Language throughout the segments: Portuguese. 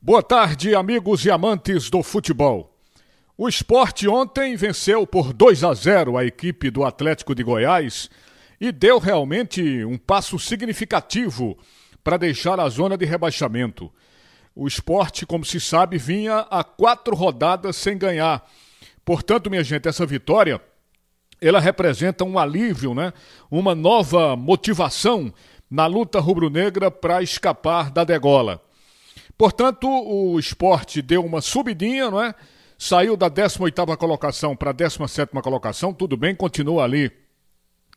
Boa tarde, amigos e amantes do futebol. O esporte ontem venceu por 2 a 0 a equipe do Atlético de Goiás e deu realmente um passo significativo para deixar a zona de rebaixamento. O esporte, como se sabe, vinha a quatro rodadas sem ganhar. Portanto, minha gente, essa vitória ela representa um alívio, né? uma nova motivação na luta rubro-negra para escapar da degola. Portanto, o esporte deu uma subidinha, não é? Saiu da 18ª colocação para a 17ª colocação, tudo bem, continua ali,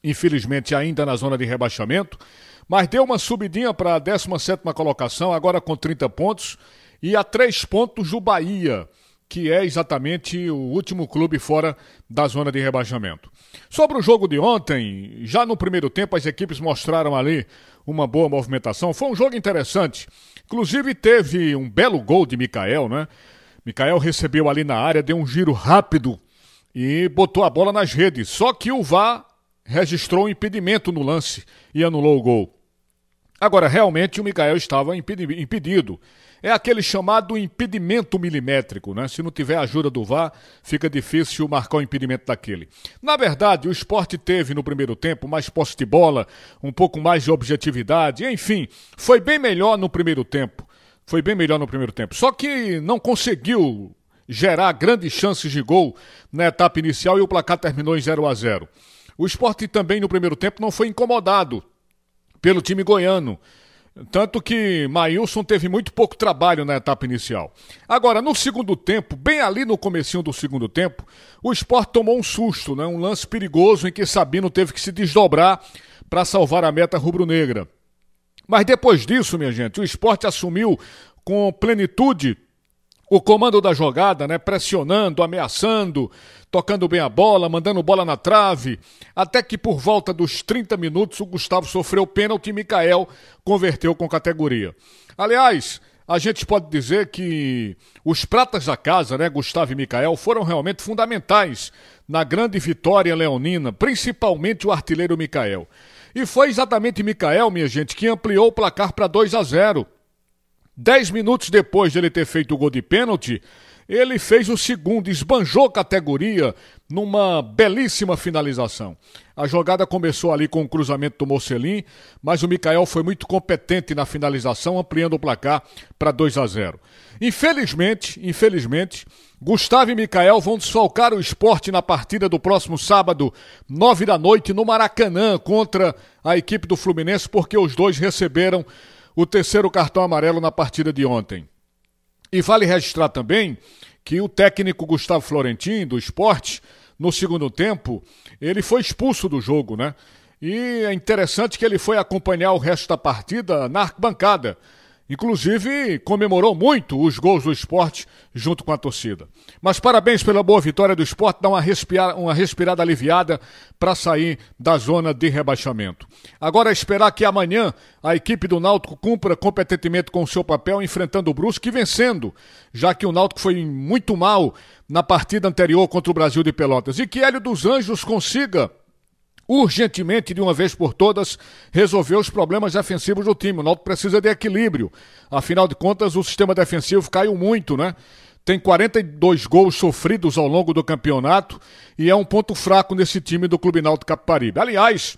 infelizmente ainda na zona de rebaixamento, mas deu uma subidinha para a 17ª colocação, agora com 30 pontos, e a 3 pontos do Bahia, que é exatamente o último clube fora da zona de rebaixamento. Sobre o jogo de ontem, já no primeiro tempo as equipes mostraram ali uma boa movimentação, foi um jogo interessante. Inclusive teve um belo gol de Mikael, né? Mikael recebeu ali na área, deu um giro rápido e botou a bola nas redes. Só que o VAR registrou um impedimento no lance e anulou o gol. Agora, realmente o Mikael estava impedido. É aquele chamado impedimento milimétrico, né? Se não tiver ajuda do VAR, fica difícil marcar o impedimento daquele. Na verdade, o esporte teve no primeiro tempo mais posse de bola, um pouco mais de objetividade, enfim, foi bem melhor no primeiro tempo. Foi bem melhor no primeiro tempo. Só que não conseguiu gerar grandes chances de gol na etapa inicial e o placar terminou em 0 a 0. O esporte também no primeiro tempo não foi incomodado pelo time goiano. Tanto que Maílson teve muito pouco trabalho na etapa inicial. Agora, no segundo tempo, bem ali no comecinho do segundo tempo, o Sport tomou um susto, né? um lance perigoso em que Sabino teve que se desdobrar para salvar a meta rubro-negra. Mas depois disso, minha gente, o esporte assumiu com plenitude o comando da jogada, né, pressionando, ameaçando, tocando bem a bola, mandando bola na trave, até que por volta dos 30 minutos o Gustavo sofreu pênalti e Mikael converteu com categoria. Aliás, a gente pode dizer que os pratas da casa, né, Gustavo e Mikael, foram realmente fundamentais na grande vitória leonina, principalmente o artilheiro Mikael. E foi exatamente Mikael, minha gente, que ampliou o placar para 2 a 0 Dez minutos depois de ele ter feito o gol de pênalti, ele fez o segundo, esbanjou categoria numa belíssima finalização. A jogada começou ali com o cruzamento do Mocelin, mas o Mikael foi muito competente na finalização, ampliando o placar para 2 a 0. Infelizmente, infelizmente, Gustavo e Mikael vão desfalcar o esporte na partida do próximo sábado, 9 da noite, no Maracanã, contra a equipe do Fluminense, porque os dois receberam o terceiro cartão amarelo na partida de ontem. E vale registrar também que o técnico Gustavo Florentin, do esporte, no segundo tempo, ele foi expulso do jogo, né? E é interessante que ele foi acompanhar o resto da partida na arquibancada. Inclusive, comemorou muito os gols do esporte junto com a torcida. Mas parabéns pela boa vitória do esporte, dá uma, respira uma respirada aliviada para sair da zona de rebaixamento. Agora é esperar que amanhã a equipe do Náutico cumpra competentemente com o seu papel, enfrentando o Brusque e vencendo, já que o Náutico foi muito mal na partida anterior contra o Brasil de Pelotas. E que Hélio dos Anjos consiga urgentemente, de uma vez por todas, resolver os problemas defensivos do time. O Náutico precisa de equilíbrio. Afinal de contas, o sistema defensivo caiu muito, né? Tem 42 gols sofridos ao longo do campeonato e é um ponto fraco nesse time do Clube Náutico Caparibe. Aliás,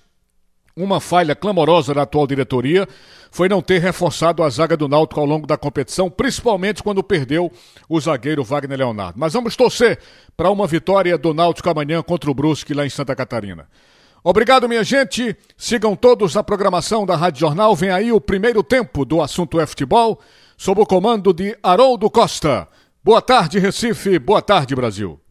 uma falha clamorosa da atual diretoria foi não ter reforçado a zaga do Náutico ao longo da competição, principalmente quando perdeu o zagueiro Wagner Leonardo. Mas vamos torcer para uma vitória do Náutico amanhã contra o Brusque lá em Santa Catarina. Obrigado, minha gente. Sigam todos a programação da Rádio Jornal. Vem aí o primeiro tempo do assunto é futebol, sob o comando de Haroldo Costa. Boa tarde, Recife. Boa tarde, Brasil.